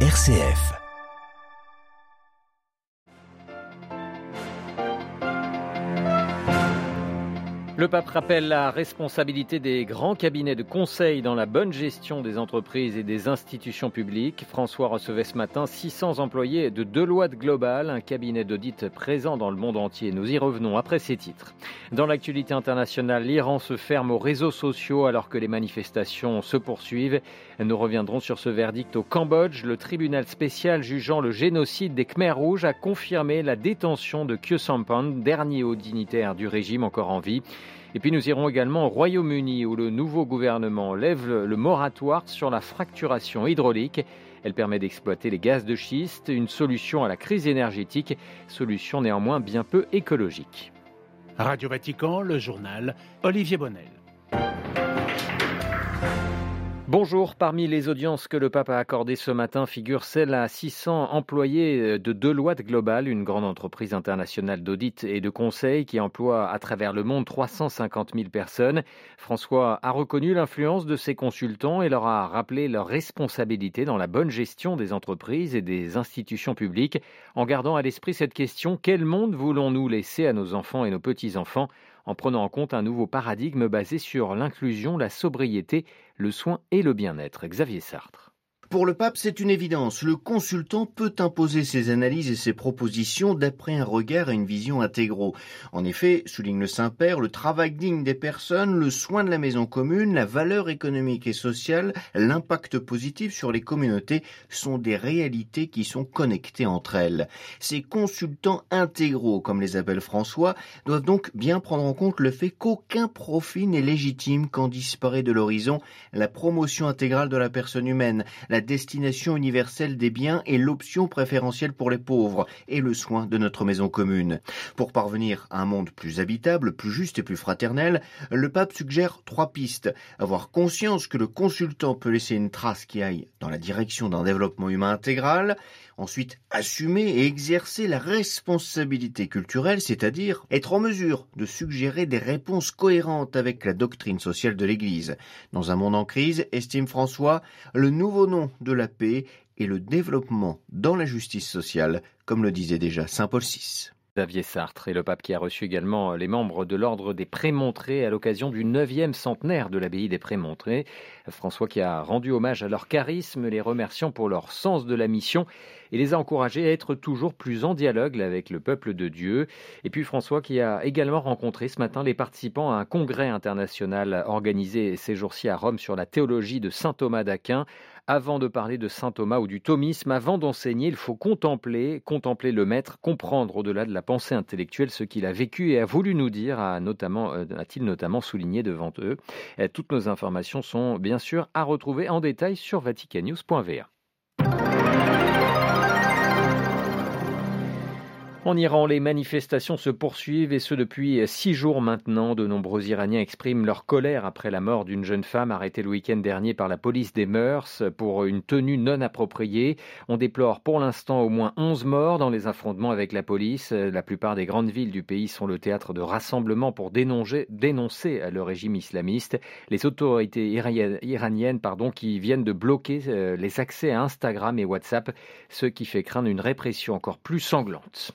RCF. Le pape rappelle la responsabilité des grands cabinets de conseil dans la bonne gestion des entreprises et des institutions publiques. François recevait ce matin 600 employés de Deloitte Global, un cabinet d'audit présent dans le monde entier. Nous y revenons après ces titres. Dans l'actualité internationale, l'Iran se ferme aux réseaux sociaux alors que les manifestations se poursuivent. Nous reviendrons sur ce verdict au Cambodge. Le tribunal spécial jugeant le génocide des Khmers rouges a confirmé la détention de Kyo Sampan, dernier haut dignitaire du régime encore en vie. Et puis nous irons également au Royaume-Uni où le nouveau gouvernement lève le moratoire sur la fracturation hydraulique. Elle permet d'exploiter les gaz de schiste, une solution à la crise énergétique, solution néanmoins bien peu écologique. Radio Vatican, le journal Olivier Bonnel. Bonjour, parmi les audiences que le pape a accordées ce matin figure celle à 600 employés de Deloitte Global, une grande entreprise internationale d'audit et de conseil qui emploie à travers le monde 350 000 personnes. François a reconnu l'influence de ces consultants et leur a rappelé leur responsabilité dans la bonne gestion des entreprises et des institutions publiques. En gardant à l'esprit cette question quel monde voulons-nous laisser à nos enfants et nos petits-enfants? En prenant en compte un nouveau paradigme basé sur l'inclusion, la sobriété, le soin et le bien-être. Xavier Sartre. Pour le pape, c'est une évidence. Le consultant peut imposer ses analyses et ses propositions d'après un regard et une vision intégraux. En effet, souligne le Saint-Père, le travail digne des personnes, le soin de la maison commune, la valeur économique et sociale, l'impact positif sur les communautés sont des réalités qui sont connectées entre elles. Ces consultants intégraux, comme les appelle François, doivent donc bien prendre en compte le fait qu'aucun profit n'est légitime quand disparaît de l'horizon la promotion intégrale de la personne humaine, destination universelle des biens et l'option préférentielle pour les pauvres et le soin de notre maison commune. Pour parvenir à un monde plus habitable, plus juste et plus fraternel, le pape suggère trois pistes. Avoir conscience que le consultant peut laisser une trace qui aille dans la direction d'un développement humain intégral, ensuite assumer et exercer la responsabilité culturelle, c'est-à-dire être en mesure de suggérer des réponses cohérentes avec la doctrine sociale de l'Église. Dans un monde en crise, estime François, le nouveau nom de la paix et le développement dans la justice sociale, comme le disait déjà Saint Paul VI. Xavier Sartre et le pape qui a reçu également les membres de l'ordre des Prémontrés à l'occasion du 9e centenaire de l'abbaye des Prémontrés. François qui a rendu hommage à leur charisme, les remerciant pour leur sens de la mission et les a encouragés à être toujours plus en dialogue avec le peuple de Dieu. Et puis François qui a également rencontré ce matin les participants à un congrès international organisé ces jours-ci à Rome sur la théologie de saint Thomas d'Aquin. Avant de parler de saint Thomas ou du thomisme, avant d'enseigner, il faut contempler, contempler le maître, comprendre au-delà de la pensée intellectuelle ce qu'il a vécu et a voulu nous dire, euh, a-t-il notamment souligné devant eux. Toutes nos informations sont bien sûr à retrouver en détail sur vaticannews.va. En Iran, les manifestations se poursuivent et ce depuis six jours maintenant. De nombreux Iraniens expriment leur colère après la mort d'une jeune femme arrêtée le week-end dernier par la police des mœurs pour une tenue non appropriée. On déplore pour l'instant au moins 11 morts dans les affrontements avec la police. La plupart des grandes villes du pays sont le théâtre de rassemblements pour dénoncer, dénoncer le régime islamiste. Les autorités iraniennes pardon, qui viennent de bloquer euh, les accès à Instagram et WhatsApp, ce qui fait craindre une répression encore plus sanglante.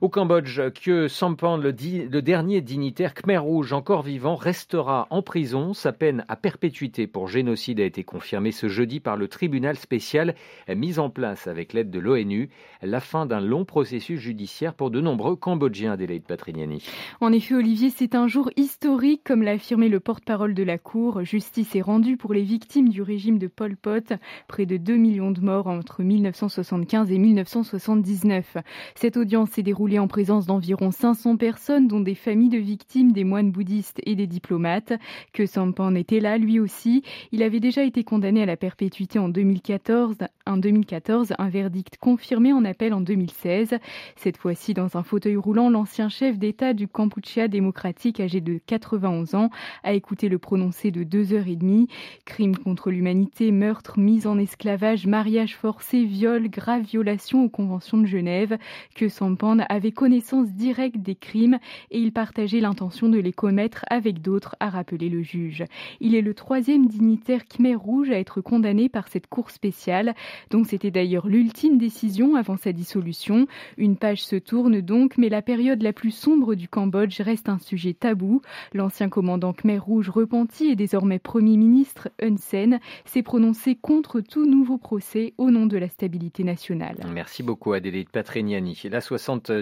Au Cambodge, que Sampan, le, dernier dignitaire Khmer Rouge encore vivant, restera en prison. Sa peine à perpétuité pour génocide a été confirmée ce jeudi par le tribunal spécial mis en place avec l'aide de l'ONU. La fin d'un long processus judiciaire pour de nombreux Cambodgiens, Adélaïde Patrignani. En effet, Olivier, c'est un jour historique, comme l'a affirmé le porte-parole de la Cour. Justice est rendue pour les victimes du régime de Pol Pot. Près de 2 millions de morts entre 1975 et 1979. Cette audience s'est déroulée en présence d'environ 500 personnes, dont des familles de victimes, des moines bouddhistes et des diplomates. Que Sampan était là, lui aussi. Il avait déjà été condamné à la perpétuité en 2014. En 2014, un verdict confirmé en appel en 2016. Cette fois-ci, dans un fauteuil roulant, l'ancien chef d'État du Kampuchea démocratique, âgé de 91 ans, a écouté le prononcé de deux heures et demie. Crimes contre l'humanité, meurtre, mise en esclavage, mariage forcé, viol, grave violation aux conventions de Genève. Que Sampan a avait connaissance directe des crimes et il partageait l'intention de les commettre avec d'autres, a rappelé le juge. Il est le troisième dignitaire Khmer Rouge à être condamné par cette cour spéciale, dont c'était d'ailleurs l'ultime décision avant sa dissolution. Une page se tourne donc, mais la période la plus sombre du Cambodge reste un sujet tabou. L'ancien commandant Khmer Rouge repenti et désormais Premier ministre Hun Sen s'est prononcé contre tout nouveau procès au nom de la stabilité nationale. Merci beaucoup Adélie Patrignani. La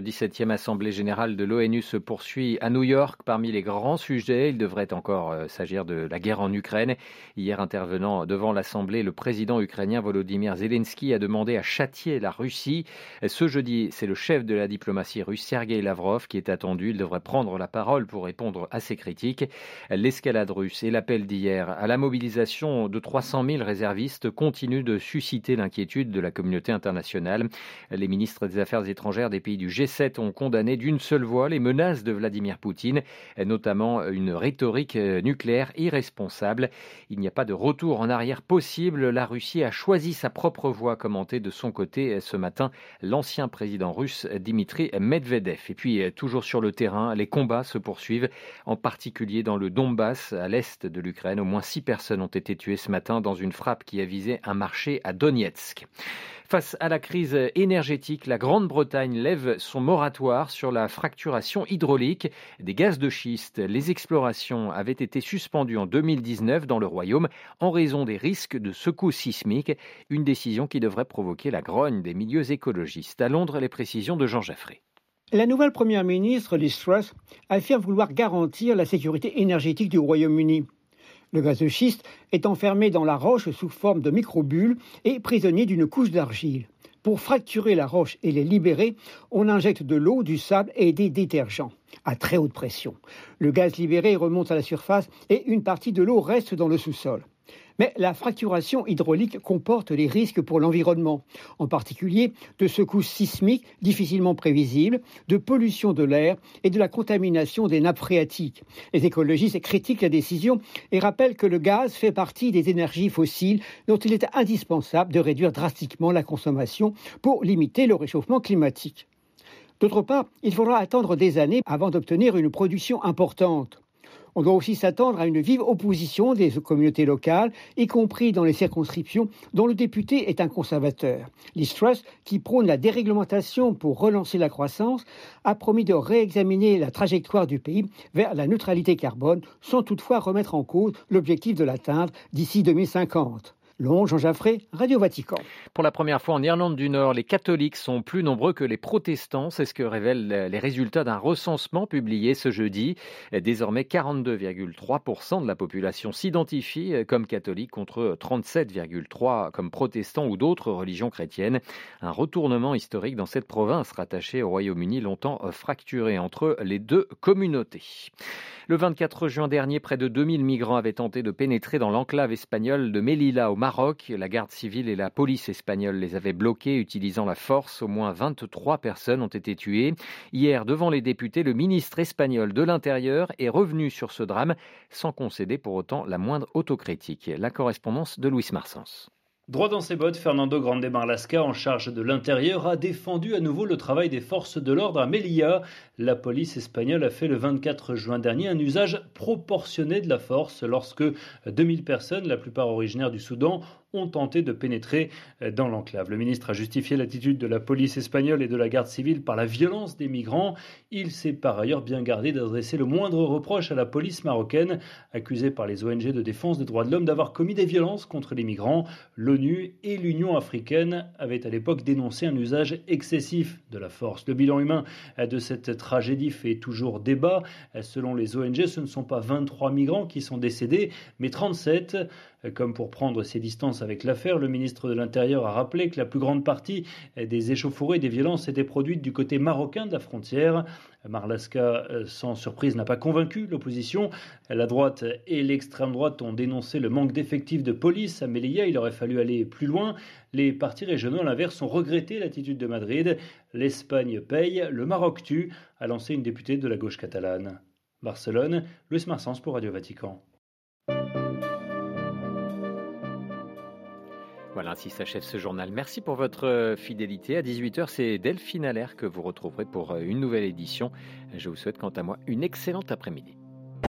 77e Assemblée générale de l'ONU se poursuit à New York. Parmi les grands sujets, il devrait encore euh, s'agir de la guerre en Ukraine. Hier intervenant devant l'Assemblée, le président ukrainien Volodymyr Zelensky a demandé à châtier la Russie. Ce jeudi, c'est le chef de la diplomatie russe, Sergei Lavrov, qui est attendu. Il devrait prendre la parole pour répondre à ces critiques. L'escalade russe et l'appel d'hier à la mobilisation de 300 000 réservistes continuent de susciter l'inquiétude de la communauté internationale. Les ministres des Affaires étrangères des pays du G7 ont condamné d'une seule voix les menaces de Vladimir Poutine, notamment une rhétorique nucléaire irresponsable. Il n'y a pas de retour en arrière possible. La Russie a choisi sa propre voie, commenté de son côté ce matin l'ancien président russe Dimitri Medvedev. Et puis, toujours sur le terrain, les combats se poursuivent, en particulier dans le Donbass, à l'est de l'Ukraine. Au moins six personnes ont été tuées ce matin dans une frappe qui a visé un marché à Donetsk. Face à la crise énergétique, la Grande-Bretagne lève son moratoire sur la fracturation hydraulique des gaz de schiste. Les explorations avaient été suspendues en 2019 dans le Royaume en raison des risques de secousses sismiques, une décision qui devrait provoquer la grogne des milieux écologistes. À Londres, les précisions de Jean Jaffré. La nouvelle première ministre, Liz Truss, affirme vouloir garantir la sécurité énergétique du Royaume-Uni. Le gaz de schiste est enfermé dans la roche sous forme de microbules et prisonnier d'une couche d'argile. Pour fracturer la roche et les libérer, on injecte de l'eau, du sable et des détergents à très haute pression. Le gaz libéré remonte à la surface et une partie de l'eau reste dans le sous-sol. Mais la fracturation hydraulique comporte des risques pour l'environnement, en particulier de secousses sismiques difficilement prévisibles, de pollution de l'air et de la contamination des nappes phréatiques. Les écologistes critiquent la décision et rappellent que le gaz fait partie des énergies fossiles dont il est indispensable de réduire drastiquement la consommation pour limiter le réchauffement climatique. D'autre part, il faudra attendre des années avant d'obtenir une production importante. On doit aussi s'attendre à une vive opposition des communautés locales, y compris dans les circonscriptions dont le député est un conservateur. Liz qui prône la déréglementation pour relancer la croissance, a promis de réexaminer la trajectoire du pays vers la neutralité carbone sans toutefois remettre en cause l'objectif de l'atteindre d'ici 2050. Long, Jean Jaffré, Radio Vatican. Pour la première fois en Irlande du Nord, les catholiques sont plus nombreux que les protestants. C'est ce que révèlent les résultats d'un recensement publié ce jeudi. Désormais, 42,3% de la population s'identifie comme catholique contre 37,3% comme protestants ou d'autres religions chrétiennes. Un retournement historique dans cette province rattachée au Royaume-Uni, longtemps fracturée entre les deux communautés. Le 24 juin dernier, près de 2000 migrants avaient tenté de pénétrer dans l'enclave espagnole de Melilla au Maroc. La garde civile et la police espagnole les avaient bloqués utilisant la force. Au moins 23 personnes ont été tuées. Hier, devant les députés, le ministre espagnol de l'Intérieur est revenu sur ce drame sans concéder pour autant la moindre autocritique. La correspondance de Louis Marsens. Droit dans ses bottes, Fernando Grande Marlasca, en charge de l'intérieur, a défendu à nouveau le travail des forces de l'ordre à Melilla. La police espagnole a fait le 24 juin dernier un usage proportionné de la force lorsque 2000 personnes, la plupart originaires du Soudan, ont tenté de pénétrer dans l'enclave. Le ministre a justifié l'attitude de la police espagnole et de la garde civile par la violence des migrants. Il s'est par ailleurs bien gardé d'adresser le moindre reproche à la police marocaine, accusée par les ONG de défense des droits de l'homme d'avoir commis des violences contre les migrants. L'ONU et l'Union africaine avaient à l'époque dénoncé un usage excessif de la force. Le bilan humain de cette tragédie fait toujours débat. Selon les ONG, ce ne sont pas 23 migrants qui sont décédés, mais 37. Comme pour prendre ses distances avec l'affaire, le ministre de l'Intérieur a rappelé que la plus grande partie des échauffourées et des violences étaient produites du côté marocain de la frontière. Marlaska, euh, sans surprise, n'a pas convaincu l'opposition. La droite et l'extrême droite ont dénoncé le manque d'effectifs de police à Melilla. Il aurait fallu aller plus loin. Les partis régionaux, à l'inverse, ont regretté l'attitude de Madrid. L'Espagne paye, le Maroc tue, a lancé une députée de la gauche catalane. Barcelone, Luis Marsens pour Radio Vatican. Voilà, ainsi s'achève ce journal. Merci pour votre fidélité. À 18h, c'est Delphine Allaire que vous retrouverez pour une nouvelle édition. Je vous souhaite quant à moi une excellente après-midi.